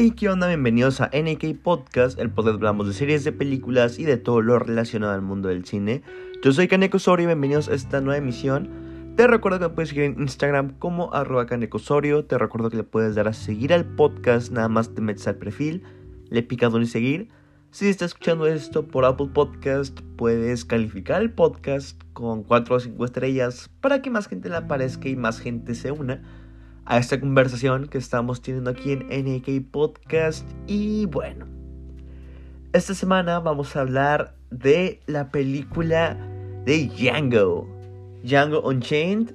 Hey, ¿qué onda? Bienvenidos a NK Podcast, el podcast hablamos de series, de películas y de todo lo relacionado al mundo del cine. Yo soy Kaneko Sorio y bienvenidos a esta nueva emisión. Te recuerdo que me puedes seguir en Instagram como arroba Sorio. Te recuerdo que le puedes dar a seguir al podcast, nada más te metes al perfil, le picas donde seguir. Si estás escuchando esto por Apple Podcast, puedes calificar el podcast con 4 o 5 estrellas para que más gente le aparezca y más gente se una a esta conversación que estamos teniendo aquí en NK Podcast. Y bueno, esta semana vamos a hablar de la película de Django, Django Unchained.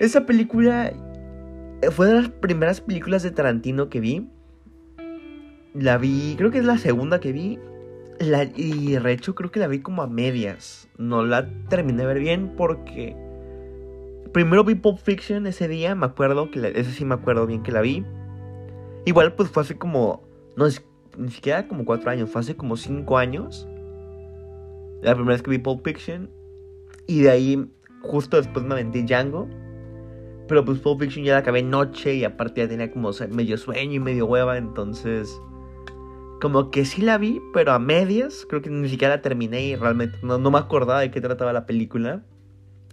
Esa película fue de las primeras películas de Tarantino que vi. La vi, creo que es la segunda que vi. La, y de hecho creo que la vi como a medias. No la terminé de ver bien porque Primero vi Pulp Fiction ese día, me acuerdo, que ese sí me acuerdo bien que la vi. Igual pues fue hace como, no, ni siquiera como cuatro años, fue hace como cinco años. La primera vez que vi Pulp Fiction. Y de ahí, justo después me aventé Django. Pero pues Pulp Fiction ya la acabé noche y aparte ya tenía como medio sueño y medio hueva, entonces... Como que sí la vi, pero a medias. Creo que ni siquiera la terminé y realmente no, no me acordaba de qué trataba la película.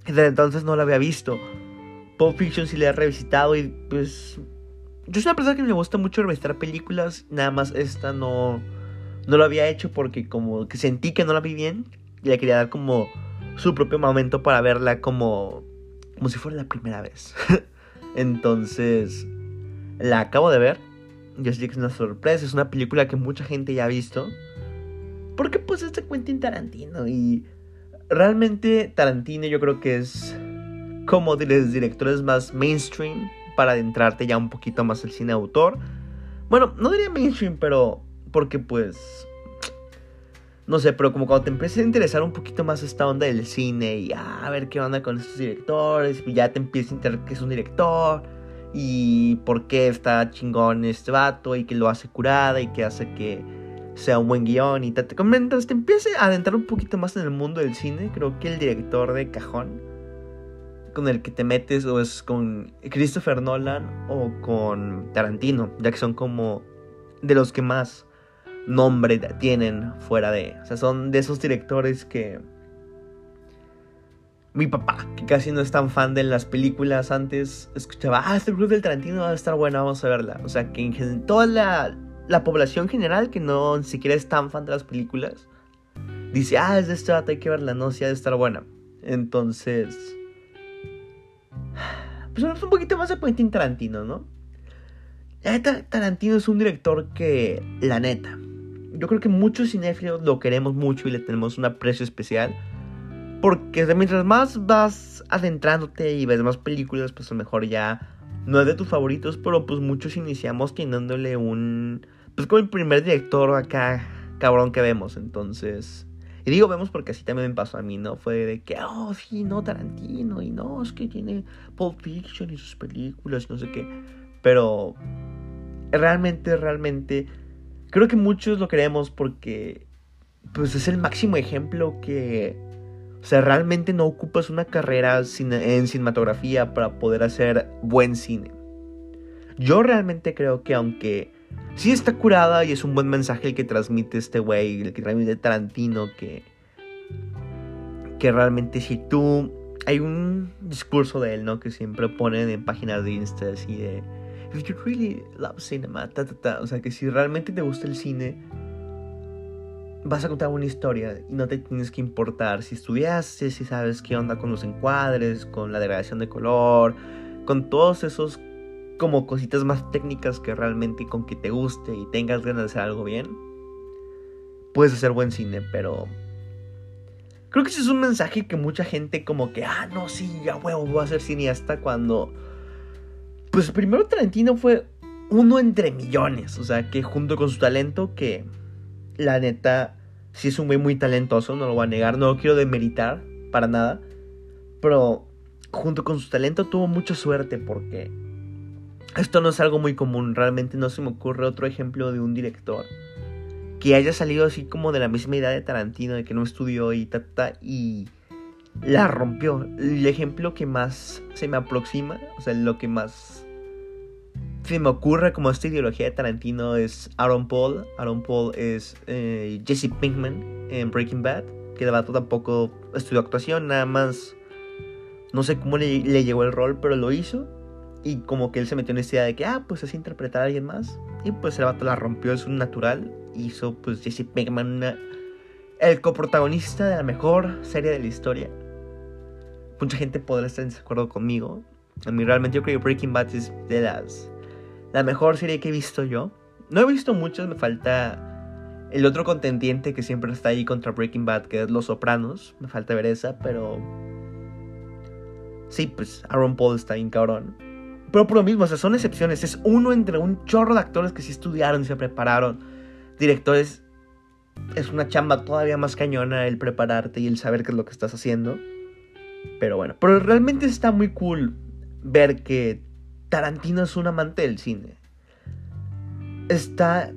Desde entonces no la había visto. Pulp Fiction sí la he revisitado y pues... Yo soy una persona que me gusta mucho revisitar películas. Nada más esta no... No lo había hecho porque como que sentí que no la vi bien. Y le quería dar como su propio momento para verla como... Como si fuera la primera vez. Entonces... La acabo de ver. Yo sé que es una sorpresa. Es una película que mucha gente ya ha visto. Porque pues este Quentin Tarantino y realmente Tarantino yo creo que es como de los directores más mainstream para adentrarte ya un poquito más al cine autor. Bueno, no diría mainstream, pero porque pues... No sé, pero como cuando te empiezas a interesar un poquito más esta onda del cine y ah, a ver qué onda con estos directores, y ya te empiezas a enterar que es un director y por qué está chingón este vato y que lo hace curada y que hace que sea un buen guion y te comentas, te empiece a adentrar un poquito más en el mundo del cine, creo que el director de cajón con el que te metes o es con Christopher Nolan o con Tarantino, ya que son como de los que más nombre tienen fuera de, o sea, son de esos directores que mi papá, que casi no es tan fan de las películas, antes escuchaba, ah, este club del Tarantino va a estar bueno, vamos a verla. O sea, que en toda la, la población general que no siquiera es tan fan de las películas dice, ah, es de este hay que verla, no, si ha de estar buena. Entonces, pues un poquito más de Quentin Tarantino, ¿no? Tarantino es un director que, la neta, yo creo que muchos cinéfilos lo queremos mucho y le tenemos un aprecio especial. Porque mientras más vas adentrándote y ves más películas, pues a lo mejor ya no es de tus favoritos, pero pues muchos iniciamos teniéndole un pues como el primer director acá, cabrón que vemos, entonces... Y digo vemos porque así también me pasó a mí, ¿no? Fue de que, oh, sí, no, Tarantino, y no, es que tiene Pulp Fiction y sus películas no sé qué. Pero realmente, realmente, creo que muchos lo queremos porque, pues es el máximo ejemplo que, o sea, realmente no ocupas una carrera en cinematografía para poder hacer buen cine. Yo realmente creo que aunque sí está curada y es un buen mensaje el que transmite este güey, el que transmite Tarantino, que, que realmente si tú... Hay un discurso de él, ¿no? Que siempre ponen en páginas de Insta así de... If you really love cinema, ta, ta, ta. O sea, que si realmente te gusta el cine, vas a contar una historia y no te tienes que importar si estudiaste, si sabes qué onda con los encuadres, con la degradación de color, con todos esos como cositas más técnicas que realmente con que te guste y tengas ganas de hacer algo bien, puedes hacer buen cine, pero creo que ese es un mensaje que mucha gente como que, ah, no, sí, ya huevo, voy a ser cineasta cuando... Pues primero Tarantino fue uno entre millones, o sea, que junto con su talento, que la neta, sí es un güey muy talentoso, no lo voy a negar, no lo quiero demeritar para nada, pero junto con su talento tuvo mucha suerte porque esto no es algo muy común, realmente no se me ocurre otro ejemplo de un director que haya salido así como de la misma idea de Tarantino, de que no estudió y ta, ta, y la rompió. El ejemplo que más se me aproxima, o sea, lo que más se me ocurre como esta ideología de Tarantino es Aaron Paul. Aaron Paul es eh, Jesse Pinkman en Breaking Bad. Que de vato tampoco estudió actuación, nada más. No sé cómo le, le, llegó el rol, pero lo hizo. Y como que él se metió en esta idea de que, ah, pues es interpretar a alguien más. Y pues el vato la rompió, es un natural. Hizo pues Jesse Pinkman el coprotagonista de la mejor serie de la historia. Mucha gente podrá estar en desacuerdo conmigo. A mí realmente yo creo que Breaking Bad es de las la mejor serie que he visto yo. No he visto muchas, me falta el otro contendiente que siempre está ahí contra Breaking Bad, que es Los Sopranos. Me falta ver esa, pero. Sí, pues Aaron Paul está bien cabrón. Pero por lo mismo, o sea, son excepciones. Es uno entre un chorro de actores que sí estudiaron y se prepararon. Directores. Es una chamba todavía más cañona el prepararte y el saber qué es lo que estás haciendo. Pero bueno, pero realmente está muy cool ver que Tarantino es un amante del cine. Está.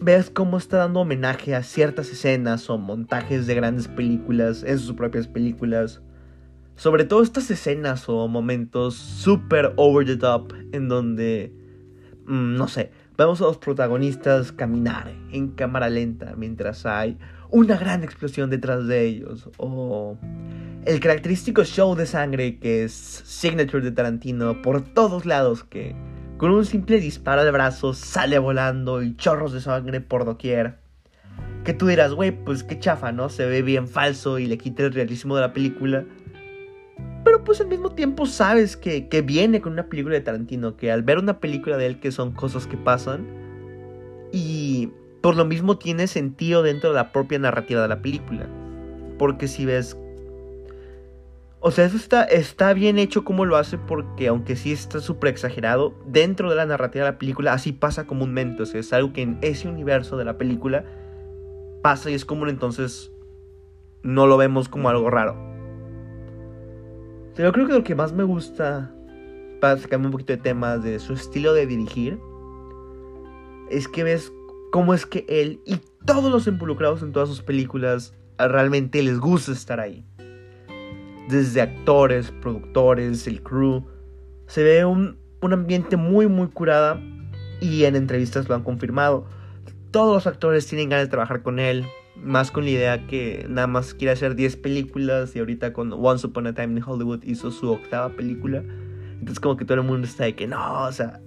Ves cómo está dando homenaje a ciertas escenas o montajes de grandes películas en sus propias películas. Sobre todo estas escenas o momentos super over the top en donde. Mm, no sé. Vemos a los protagonistas caminar en cámara lenta mientras hay una gran explosión detrás de ellos. O el característico show de sangre que es signature de Tarantino por todos lados que con un simple disparo de brazos sale volando y chorros de sangre por doquier. Que tú dirás, güey, pues qué chafa, ¿no? Se ve bien falso y le quita el realismo de la película. Pero pues al mismo tiempo sabes que, que viene con una película de Tarantino, que al ver una película de él que son cosas que pasan y por lo mismo tiene sentido dentro de la propia narrativa de la película. Porque si ves o sea, eso está, está bien hecho como lo hace porque aunque sí está súper exagerado, dentro de la narrativa de la película así pasa comúnmente. O sea, es algo que en ese universo de la película pasa y es común, entonces no lo vemos como algo raro. Yo creo que lo que más me gusta, para sacarme un poquito de temas de su estilo de dirigir, es que ves cómo es que él y todos los involucrados en todas sus películas realmente les gusta estar ahí desde actores, productores, el crew. Se ve un, ambiente muy, muy curada y en entrevistas lo han confirmado. Todos los actores tienen ganas de trabajar con él, más con la idea que nada más quiere hacer 10 películas y ahorita con Once Upon a Time in Hollywood hizo su octava película. Entonces como que todo el mundo está de que no, o sea,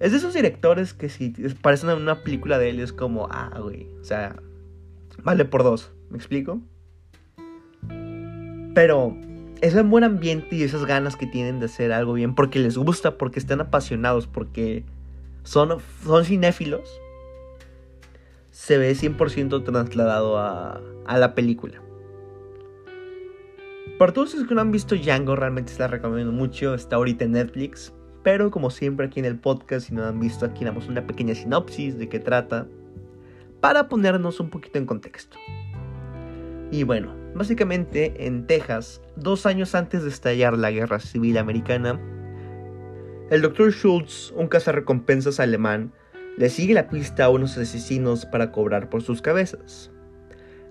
es de esos directores que si parecen una película de él es como, ah, güey, o sea, vale por dos, ¿me explico? Pero ese buen ambiente y esas ganas que tienen de hacer algo bien porque les gusta, porque están apasionados, porque son, son cinéfilos, se ve 100% trasladado a, a la película. Para todos los que no han visto Django, realmente se la recomiendo mucho. Está ahorita en Netflix. Pero como siempre aquí en el podcast, si no han visto, aquí damos una pequeña sinopsis de qué trata. Para ponernos un poquito en contexto. Y bueno, básicamente en Texas, dos años antes de estallar la Guerra Civil Americana, el Dr. Schultz, un cazarrecompensas alemán, le sigue la pista a unos asesinos para cobrar por sus cabezas.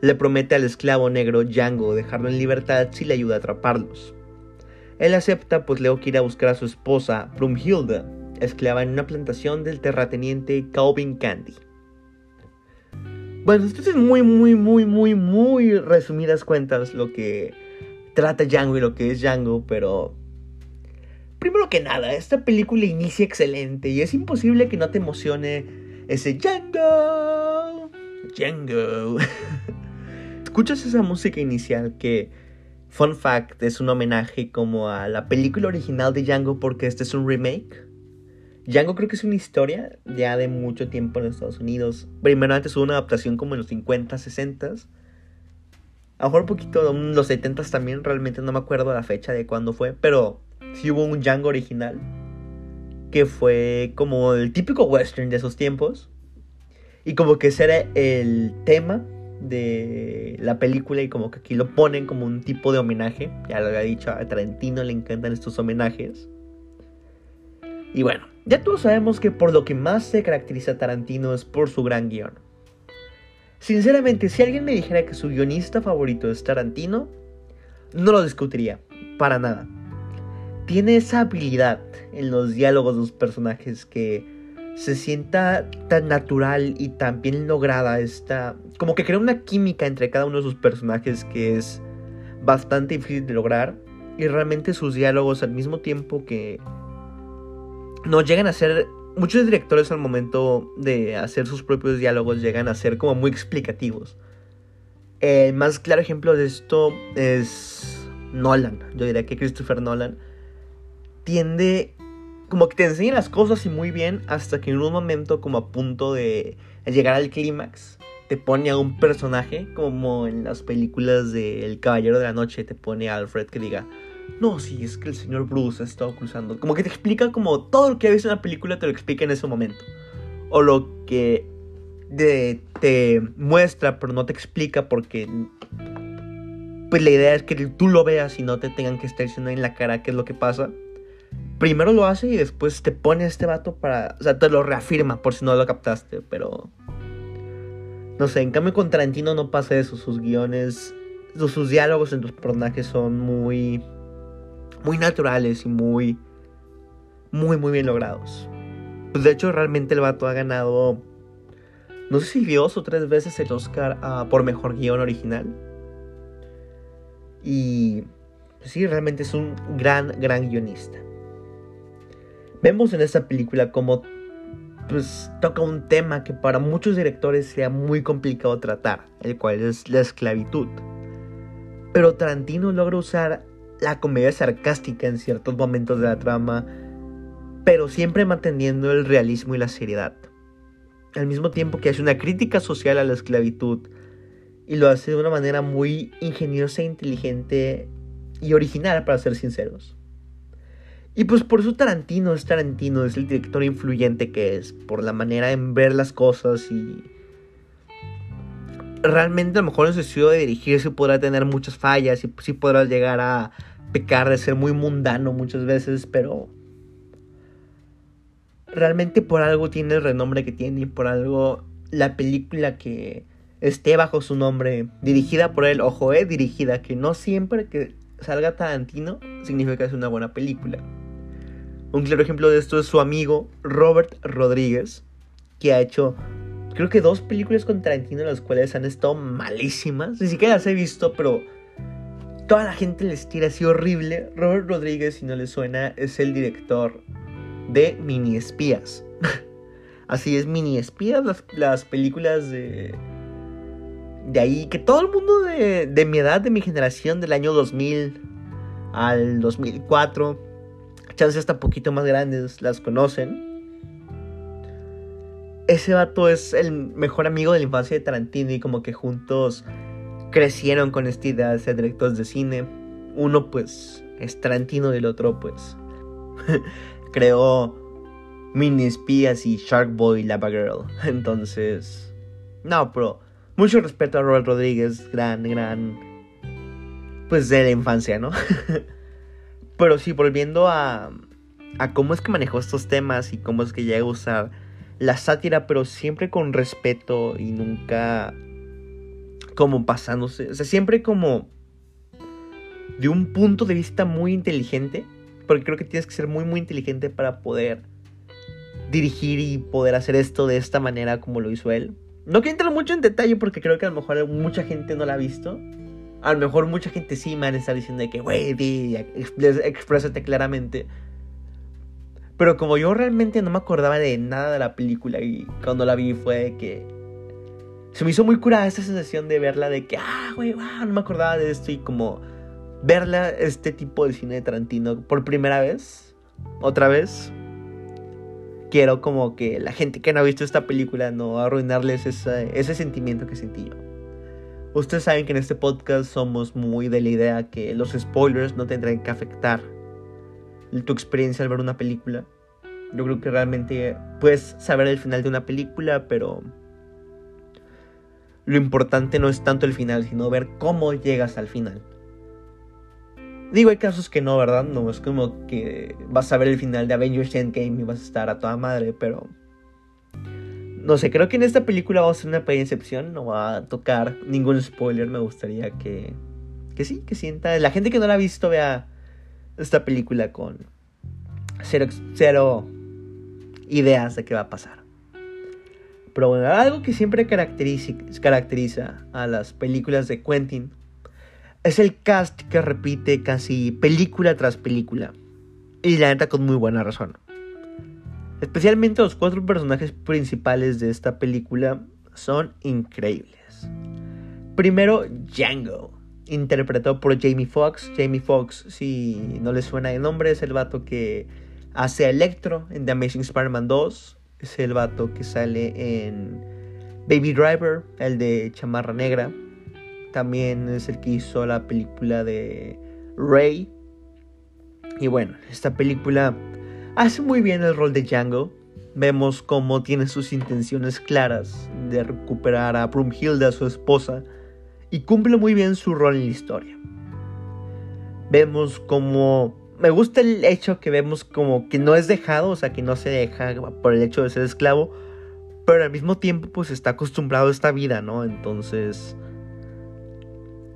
Le promete al esclavo negro Django dejarlo en libertad si le ayuda a atraparlos. Él acepta pues luego quiere buscar a su esposa Brumhilda, esclava en una plantación del terrateniente Calvin Candy. Bueno, esto es muy, muy, muy, muy, muy resumidas cuentas lo que trata Django y lo que es Django, pero... Primero que nada, esta película inicia excelente y es imposible que no te emocione ese Django. Django. Escuchas esa música inicial que, fun fact, es un homenaje como a la película original de Django porque este es un remake. Django creo que es una historia ya de mucho tiempo en Estados Unidos. Primero antes hubo una adaptación como en los 50, 60. A lo mejor un poquito en los 70 también, realmente no me acuerdo la fecha de cuándo fue, pero sí hubo un Django original que fue como el típico western de esos tiempos. Y como que ese era el tema de la película y como que aquí lo ponen como un tipo de homenaje. Ya lo había dicho, a Tarantino le encantan estos homenajes. Y bueno, ya todos sabemos que por lo que más se caracteriza Tarantino es por su gran guion. Sinceramente, si alguien me dijera que su guionista favorito es Tarantino, no lo discutiría, para nada. Tiene esa habilidad en los diálogos de los personajes que se sienta tan natural y tan bien lograda esta como que crea una química entre cada uno de sus personajes que es bastante difícil de lograr y realmente sus diálogos al mismo tiempo que no llegan a ser muchos directores al momento de hacer sus propios diálogos llegan a ser como muy explicativos. El más claro ejemplo de esto es Nolan. Yo diría que Christopher Nolan tiende como que te enseña las cosas y muy bien hasta que en un momento como a punto de llegar al clímax te pone a un personaje como en las películas de El Caballero de la Noche te pone a Alfred que diga no, sí, es que el señor Bruce ha estado cruzando. Como que te explica como todo lo que visto en la película te lo explica en ese momento. O lo que te muestra pero no te explica porque pues la idea es que tú lo veas y no te tengan que estar diciendo en la cara qué es lo que pasa primero lo hace y después te pone este vato para. O sea, te lo reafirma por si no lo captaste, pero. No sé, en cambio con Tarantino no pasa eso. Sus guiones, sus, diálogos entre los personajes son muy. Muy naturales y muy. Muy, muy bien logrados. De hecho, realmente el vato ha ganado. No sé si dos o tres veces el Oscar por mejor guion original. Y. Pues sí, realmente es un gran, gran guionista. Vemos en esta película como pues toca un tema que para muchos directores sea muy complicado tratar, el cual es la esclavitud. Pero Tarantino logra usar la comedia sarcástica en ciertos momentos de la trama, pero siempre manteniendo el realismo y la seriedad. Al mismo tiempo que hace una crítica social a la esclavitud y lo hace de una manera muy ingeniosa, inteligente y original, para ser sinceros. Y pues por eso Tarantino es Tarantino, es el director influyente que es, por la manera en ver las cosas y... Realmente a lo mejor en su estilo de dirigirse podrá tener muchas fallas y sí podrá llegar a pecar de ser muy mundano muchas veces, pero... Realmente por algo tiene el renombre que tiene y por algo la película que esté bajo su nombre, dirigida por él, ojo, eh, dirigida, que no siempre que salga Tarantino significa que es una buena película. Un claro ejemplo de esto es su amigo Robert Rodríguez, que ha hecho creo que dos películas con Tarantino las cuales han estado malísimas. Ni siquiera las he visto, pero toda la gente les tira así horrible. Robert Rodríguez, si no le suena, es el director de Mini Espías. así es, Mini Espías, las, películas de... De ahí, que todo el mundo de, de mi edad, de mi generación, del año 2000 al 2004 chances hasta poquito más grandes las conocen. Ese vato es el mejor amigo de la infancia de Tarantino y como que juntos crecieron con esta idea de ser directores de cine. Uno pues es Tarantino y el otro pues creó Mini Espías y Shark Boy Lava Girl. Entonces, no, pero mucho respeto a Robert Rodríguez, gran, gran, pues de la infancia, ¿no? Pero sí, volviendo a, a cómo es que manejó estos temas y cómo es que llega a usar la sátira, pero siempre con respeto y nunca como pasándose. O sea, siempre como de un punto de vista muy inteligente. Porque creo que tienes que ser muy, muy inteligente para poder dirigir y poder hacer esto de esta manera como lo hizo él. No quiero entrar mucho en detalle porque creo que a lo mejor mucha gente no la ha visto. A lo mejor mucha gente sí me estar diciendo de que, güey, exprésate claramente. Pero como yo realmente no me acordaba de nada de la película y cuando la vi fue que se me hizo muy curada esta sensación de verla de que, ah, güey, wow, no me acordaba de esto y como verla, este tipo de cine de Tarantino por primera vez, otra vez. Quiero como que la gente que no ha visto esta película no arruinarles ese sentimiento que sentí yo. Ustedes saben que en este podcast somos muy de la idea que los spoilers no tendrán que afectar tu experiencia al ver una película. Yo creo que realmente puedes saber el final de una película, pero lo importante no es tanto el final, sino ver cómo llegas al final. Digo, hay casos que no, ¿verdad? No es como que vas a ver el final de Avengers Endgame y vas a estar a toda madre, pero no sé, creo que en esta película va a ser una pequeña excepción. No va a tocar ningún spoiler. Me gustaría que. Que sí, que sienta. La gente que no la ha visto vea esta película con cero, cero ideas de qué va a pasar. Pero bueno, algo que siempre caracteriza, caracteriza a las películas de Quentin es el cast que repite casi película tras película. Y la neta con muy buena razón. Especialmente los cuatro personajes principales de esta película son increíbles. Primero, Django, interpretado por Jamie Foxx. Jamie Foxx, si no le suena el nombre, es el vato que hace Electro en The Amazing Spider-Man 2. Es el vato que sale en Baby Driver, el de Chamarra Negra. También es el que hizo la película de Ray. Y bueno, esta película hace muy bien el rol de Django. Vemos cómo tiene sus intenciones claras de recuperar a Brumhilde, a su esposa, y cumple muy bien su rol en la historia. Vemos como... Me gusta el hecho que vemos como que no es dejado, o sea, que no se deja por el hecho de ser esclavo, pero al mismo tiempo pues está acostumbrado a esta vida, ¿no? Entonces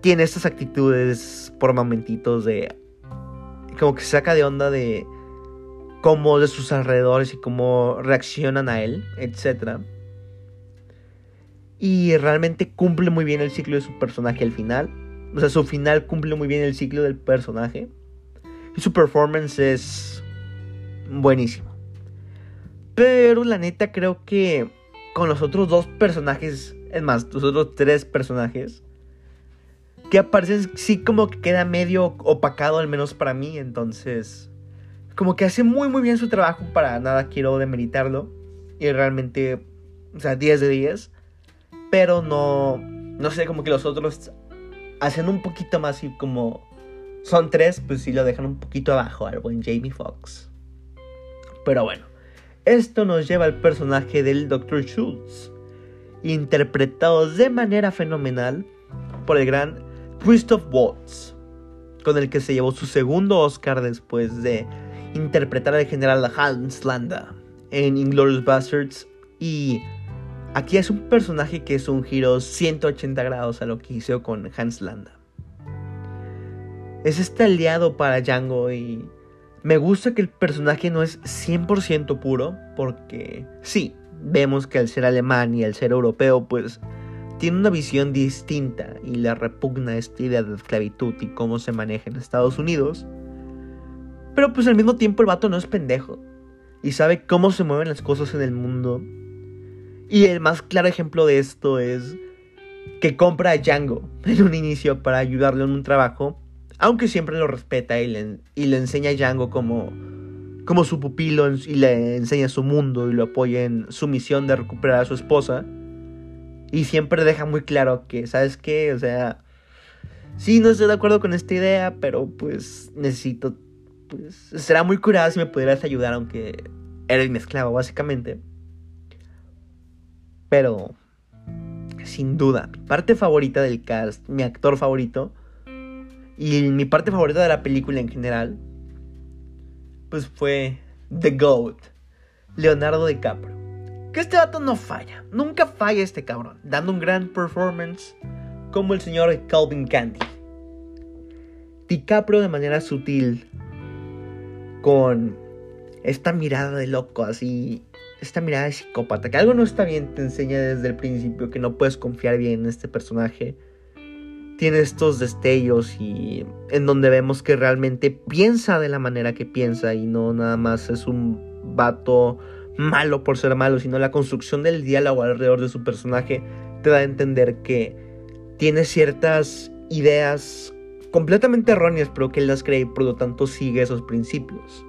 tiene estas actitudes por momentitos de... como que se saca de onda de cómo de sus alrededores y cómo reaccionan a él, etc. Y realmente cumple muy bien el ciclo de su personaje al final. O sea, su final cumple muy bien el ciclo del personaje. Y su performance es buenísimo. Pero la neta creo que con los otros dos personajes, es más, los otros tres personajes, que aparecen, sí como que queda medio opacado, al menos para mí. Entonces, como que hace muy muy bien su trabajo, para nada quiero demeritarlo. Y realmente, o sea, 10 de 10. Pero no, no sé, como que los otros hacen un poquito más y como son tres, pues sí lo dejan un poquito abajo al buen Jamie Foxx. Pero bueno, esto nos lleva al personaje del Dr. Schultz, interpretado de manera fenomenal por el gran Christoph Waltz, con el que se llevó su segundo Oscar después de interpretar al general Hans Landa en Inglourious Bastards y aquí es un personaje que es un giro 180 grados a lo que hizo con Hans Landa. Es este aliado para Django y me gusta que el personaje no es 100% puro porque sí, vemos que al ser alemán y al ser europeo pues tiene una visión distinta y le repugna esta idea de esclavitud y cómo se maneja en Estados Unidos. Pero pues al mismo tiempo el vato no es pendejo y sabe cómo se mueven las cosas en el mundo. Y el más claro ejemplo de esto es que compra a Django en un inicio para ayudarle en un trabajo, aunque siempre lo respeta y le, y le enseña a Django como, como su pupilo y le enseña su mundo y lo apoya en su misión de recuperar a su esposa. Y siempre deja muy claro que, ¿sabes qué? O sea, sí, no estoy de acuerdo con esta idea, pero pues necesito, pues, será muy curada si me pudieras ayudar, aunque eres mi esclavo, básicamente. Pero, sin duda, mi parte favorita del cast, mi actor favorito, y mi parte favorita de la película en general, pues fue The Goat, Leonardo DiCaprio. Que este vato no falla, nunca falla este cabrón, dando un gran performance como el señor Calvin Candy. DiCaprio de manera sutil, con esta mirada de loco, así, esta mirada de psicópata, que algo no está bien, te enseña desde el principio que no puedes confiar bien en este personaje. Tiene estos destellos y en donde vemos que realmente piensa de la manera que piensa y no nada más es un vato malo por ser malo, sino la construcción del diálogo alrededor de su personaje te da a entender que tiene ciertas ideas completamente erróneas, pero que él las cree y por lo tanto sigue esos principios.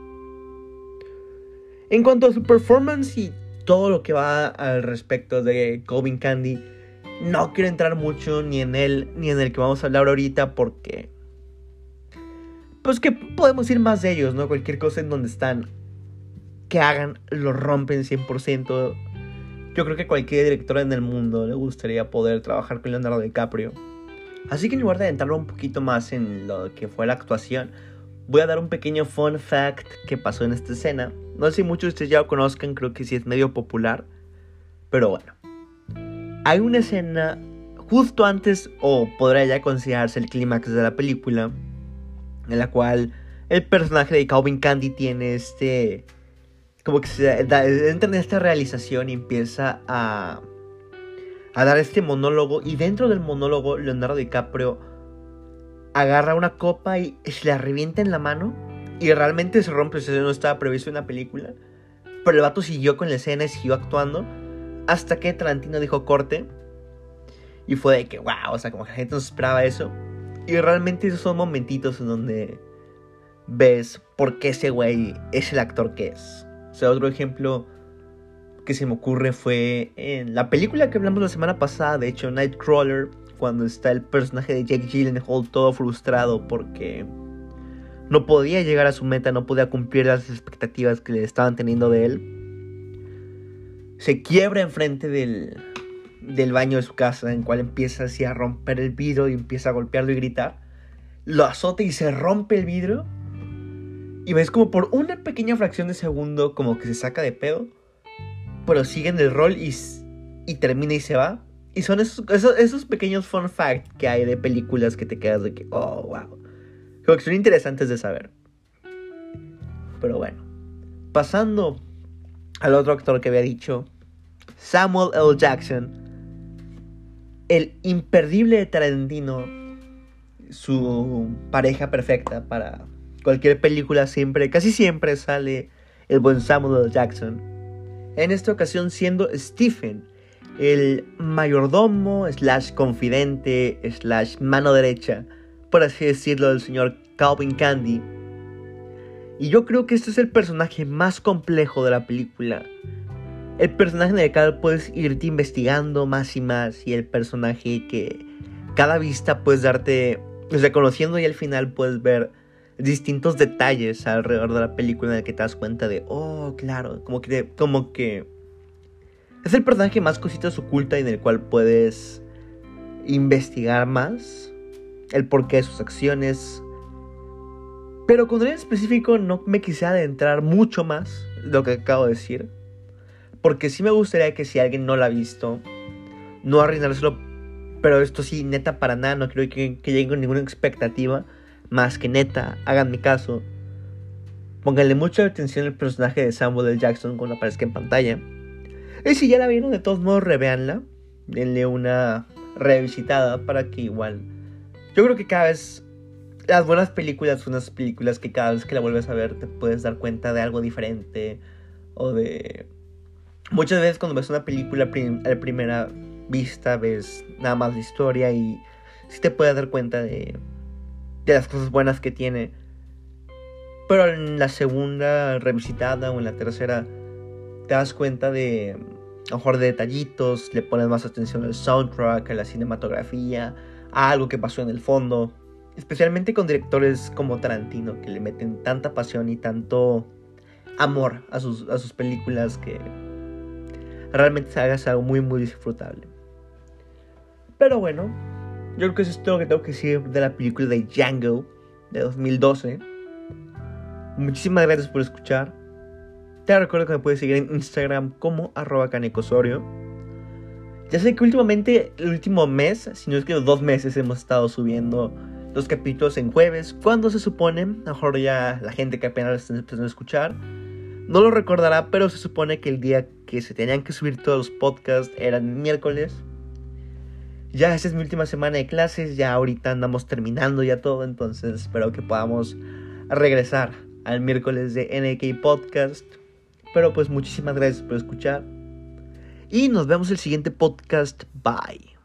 En cuanto a su performance y todo lo que va al respecto de Colvin Candy, no quiero entrar mucho ni en él ni en el que vamos a hablar ahorita porque... Pues que podemos ir más de ellos, ¿no? Cualquier cosa en donde están que hagan lo rompen 100%. Yo creo que cualquier director en el mundo le gustaría poder trabajar con Leonardo DiCaprio. Así que en lugar de adentrarlo un poquito más en lo que fue la actuación, voy a dar un pequeño fun fact que pasó en esta escena. No sé si muchos de ustedes ya lo conozcan, creo que sí es medio popular. Pero bueno. Hay una escena justo antes, o podría ya considerarse el clímax de la película, en la cual el personaje de Calvin Candy tiene este como que se entra en esta realización y empieza a, a dar este monólogo. Y dentro del monólogo, Leonardo DiCaprio agarra una copa y se la revienta en la mano. Y realmente se rompe, o sea, no estaba previsto en la película. Pero el vato siguió con la escena y siguió actuando. Hasta que Tarantino dijo corte. Y fue de que, wow, o sea, como que la gente no esperaba eso. Y realmente esos son momentitos en donde ves por qué ese güey es el actor que es. O sea, otro ejemplo que se me ocurre fue en la película que hablamos la semana pasada, de hecho, Nightcrawler, cuando está el personaje de Jake Gyllenhaal todo frustrado porque no podía llegar a su meta, no podía cumplir las expectativas que le estaban teniendo de él. Se quiebra enfrente del, del baño de su casa, en cual empieza así a romper el vidrio y empieza a golpearlo y gritar. Lo azota y se rompe el vidrio. Y ves como por una pequeña fracción de segundo como que se saca de pedo. Pero sigue en el rol y, y termina y se va. Y son esos, pequeños fun facts que hay de películas que te quedas de que, oh, wow. Como que son interesantes de saber. Pero bueno. Pasando al otro actor que había dicho, Samuel L. Jackson, el imperdible de Tarantino, su pareja perfecta para cualquier película siempre, casi siempre sale el buen Samuel L. Jackson. En esta ocasión siendo Stephen, el mayordomo, slash confidente, slash mano derecha, por así decirlo, del señor Calvin Candy. Y yo creo que este es el personaje más complejo de la película. El personaje en el cual puedes irte investigando más y más y el personaje que cada vista puedes darte, reconociendo y al final puedes ver distintos detalles alrededor de la película en el que te das cuenta de, oh, claro, como que, como que es el personaje más cositas oculta en el cual puedes investigar más el porqué de sus acciones. Pero con él en específico no me quise adentrar mucho más lo que acabo de decir. Porque sí me gustaría que si alguien no la ha visto, no arruinárselo. Pero esto sí, neta, para nada, no creo que, que lleguen con ninguna expectativa más que neta, hagan mi caso. Pónganle mucha atención al personaje de Samuel L. Jackson cuando aparezca en pantalla. Y si ya la vieron, de todos modos, reveanla. Denle una revisitada para que igual. Yo creo que cada vez. Las buenas películas son unas películas que cada vez que la vuelves a ver te puedes dar cuenta de algo diferente. O de. Muchas veces cuando ves una película a la primera vista ves nada más la historia y sí te puedes dar cuenta de de las cosas buenas que tiene. Pero en la segunda revisitada o en la tercera te das cuenta de a mejor de detallitos, le pones más atención al soundtrack, a la cinematografía, a algo que pasó en el fondo. Especialmente con directores como Tarantino, que le meten tanta pasión y tanto amor a sus, a sus películas que realmente se haga algo muy, muy disfrutable. Pero bueno, yo creo que eso es todo lo que tengo que decir de la película de Django de 2012. Muchísimas gracias por escuchar. Te recuerdo que me puedes seguir en Instagram como arroba canecosorio. Ya sé que últimamente, el último mes, si no es que los dos meses, hemos estado subiendo los capítulos en jueves. Cuando se supone, mejor ya la gente que apenas está empezando a escuchar, no lo recordará, pero se supone que el día que se tenían que subir todos los podcasts eran miércoles. Ya esta es mi última semana de clases, ya ahorita andamos terminando ya todo, entonces espero que podamos regresar al miércoles de NK Podcast. Pero pues muchísimas gracias por escuchar. Y nos vemos el siguiente podcast. Bye.